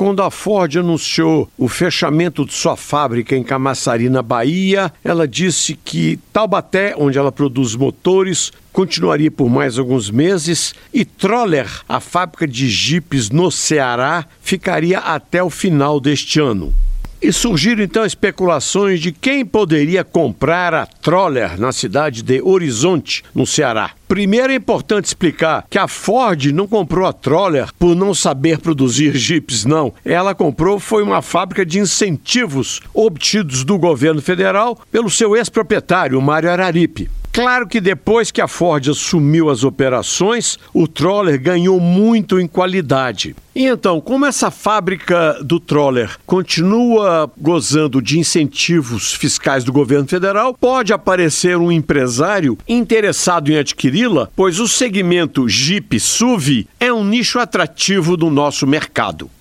quando a Ford anunciou o fechamento de sua fábrica em Camaçari, na Bahia, ela disse que Taubaté, onde ela produz motores, continuaria por mais alguns meses e Troller, a fábrica de jipes no Ceará, ficaria até o final deste ano. E surgiram então especulações de quem poderia comprar a Troller na cidade de Horizonte, no Ceará. Primeiro é importante explicar que a Ford não comprou a Troller por não saber produzir jipes, não. Ela comprou foi uma fábrica de incentivos obtidos do governo federal pelo seu ex-proprietário, Mário Araripe. Claro que depois que a Ford assumiu as operações, o Troller ganhou muito em qualidade. E então, como essa fábrica do Troller continua gozando de incentivos fiscais do governo federal, pode aparecer um empresário interessado em adquiri-la, pois o segmento Jeep SUV é um nicho atrativo do nosso mercado.